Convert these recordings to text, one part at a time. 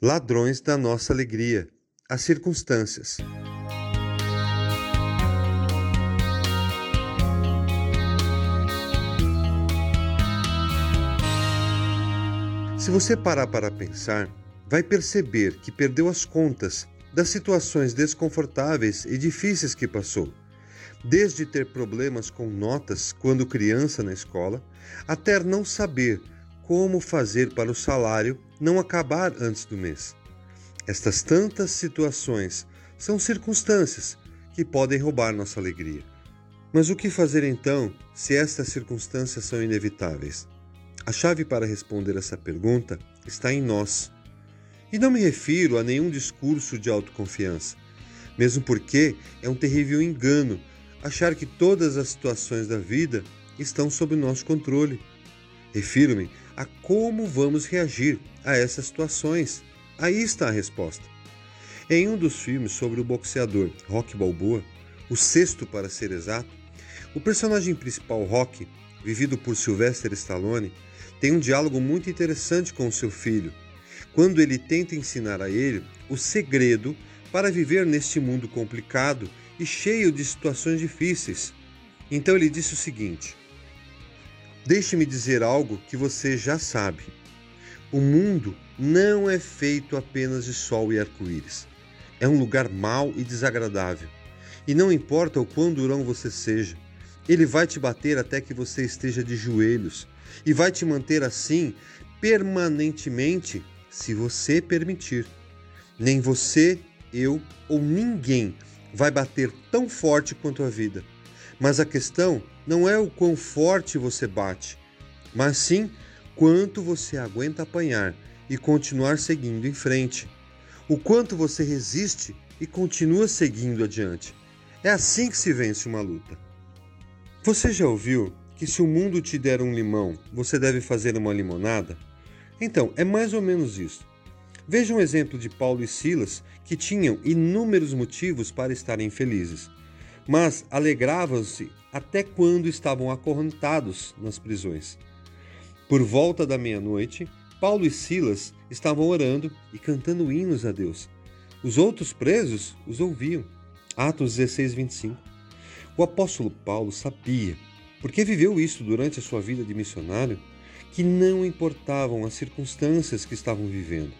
ladrões da nossa alegria, as circunstâncias. Se você parar para pensar, vai perceber que perdeu as contas das situações desconfortáveis e difíceis que passou. Desde ter problemas com notas quando criança na escola, até não saber como fazer para o salário não acabar antes do mês. Estas tantas situações são circunstâncias que podem roubar nossa alegria. Mas o que fazer então se estas circunstâncias são inevitáveis? A chave para responder essa pergunta está em nós. E não me refiro a nenhum discurso de autoconfiança, mesmo porque é um terrível engano achar que todas as situações da vida estão sob nosso controle. Refiro-me a como vamos reagir a essas situações Aí está a resposta. Em um dos filmes sobre o boxeador Rock Balboa, o sexto para ser exato, o personagem principal Rock, vivido por Sylvester Stallone, tem um diálogo muito interessante com seu filho, quando ele tenta ensinar a ele o segredo para viver neste mundo complicado e cheio de situações difíceis. Então ele disse o seguinte: Deixe-me dizer algo que você já sabe. O mundo não é feito apenas de sol e arco-íris. É um lugar mau e desagradável. E não importa o quão durão você seja, ele vai te bater até que você esteja de joelhos e vai te manter assim permanentemente se você permitir. Nem você, eu ou ninguém vai bater tão forte quanto a vida. Mas a questão não é o quão forte você bate, mas sim quanto você aguenta apanhar e continuar seguindo em frente. O quanto você resiste e continua seguindo adiante. É assim que se vence uma luta. Você já ouviu que se o mundo te der um limão, você deve fazer uma limonada? Então, é mais ou menos isso. Veja um exemplo de Paulo e Silas, que tinham inúmeros motivos para estarem felizes, mas alegravam-se até quando estavam acorrentados nas prisões. Por volta da meia-noite, Paulo e Silas estavam orando e cantando hinos a Deus. Os outros presos os ouviam. Atos 16, 25. O apóstolo Paulo sabia, porque viveu isso durante a sua vida de missionário, que não importavam as circunstâncias que estavam vivendo,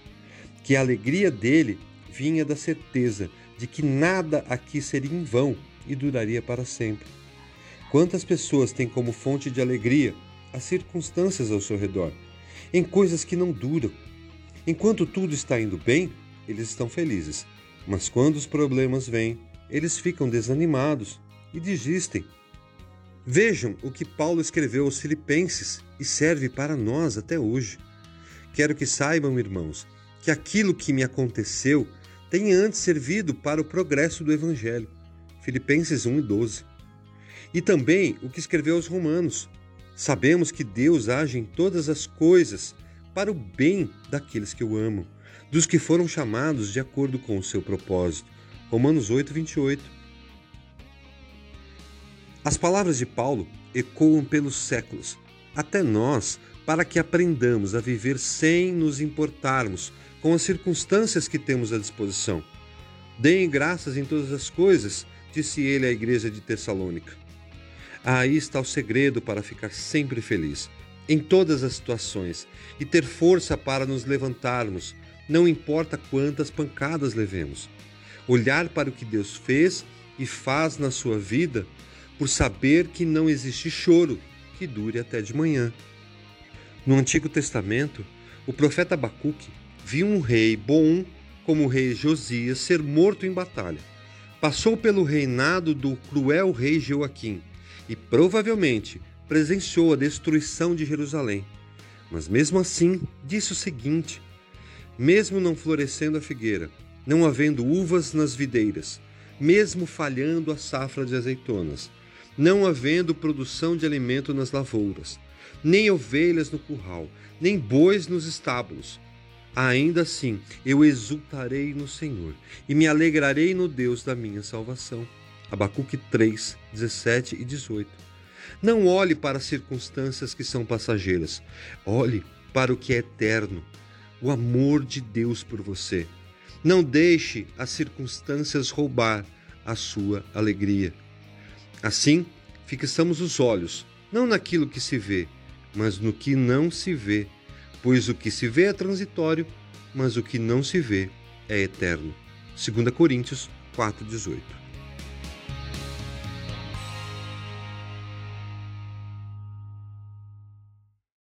que a alegria dele vinha da certeza de que nada aqui seria em vão e duraria para sempre. Quantas pessoas têm como fonte de alegria as circunstâncias ao seu redor, em coisas que não duram. Enquanto tudo está indo bem, eles estão felizes, mas quando os problemas vêm, eles ficam desanimados e desistem. Vejam o que Paulo escreveu aos Filipenses e serve para nós até hoje. Quero que saibam, irmãos, que aquilo que me aconteceu tem antes servido para o progresso do Evangelho. Filipenses 1 e 12. E também o que escreveu aos Romanos. Sabemos que Deus age em todas as coisas para o bem daqueles que o amam, dos que foram chamados de acordo com o seu propósito. Romanos 8, 28. As palavras de Paulo ecoam pelos séculos, até nós, para que aprendamos a viver sem nos importarmos com as circunstâncias que temos à disposição. Deem graças em todas as coisas, disse ele à igreja de Tessalônica. Aí está o segredo para ficar sempre feliz, em todas as situações, e ter força para nos levantarmos, não importa quantas pancadas levemos. Olhar para o que Deus fez e faz na sua vida, por saber que não existe choro que dure até de manhã. No Antigo Testamento, o profeta Abacuque viu um rei bom como o rei Josias ser morto em batalha. Passou pelo reinado do cruel rei Joaquim e provavelmente presenciou a destruição de Jerusalém. Mas mesmo assim, disse o seguinte: mesmo não florescendo a figueira, não havendo uvas nas videiras, mesmo falhando a safra de azeitonas, não havendo produção de alimento nas lavouras, nem ovelhas no curral, nem bois nos estábulos, ainda assim eu exultarei no Senhor e me alegrarei no Deus da minha salvação. Abacuque 3, 17 e 18. Não olhe para as circunstâncias que são passageiras, olhe para o que é eterno. o amor de Deus por você. Não deixe as circunstâncias roubar a sua alegria. Assim, fixamos os olhos não naquilo que se vê, mas no que não se vê, pois o que se vê é transitório, mas o que não se vê é eterno. 2 Coríntios 4:18.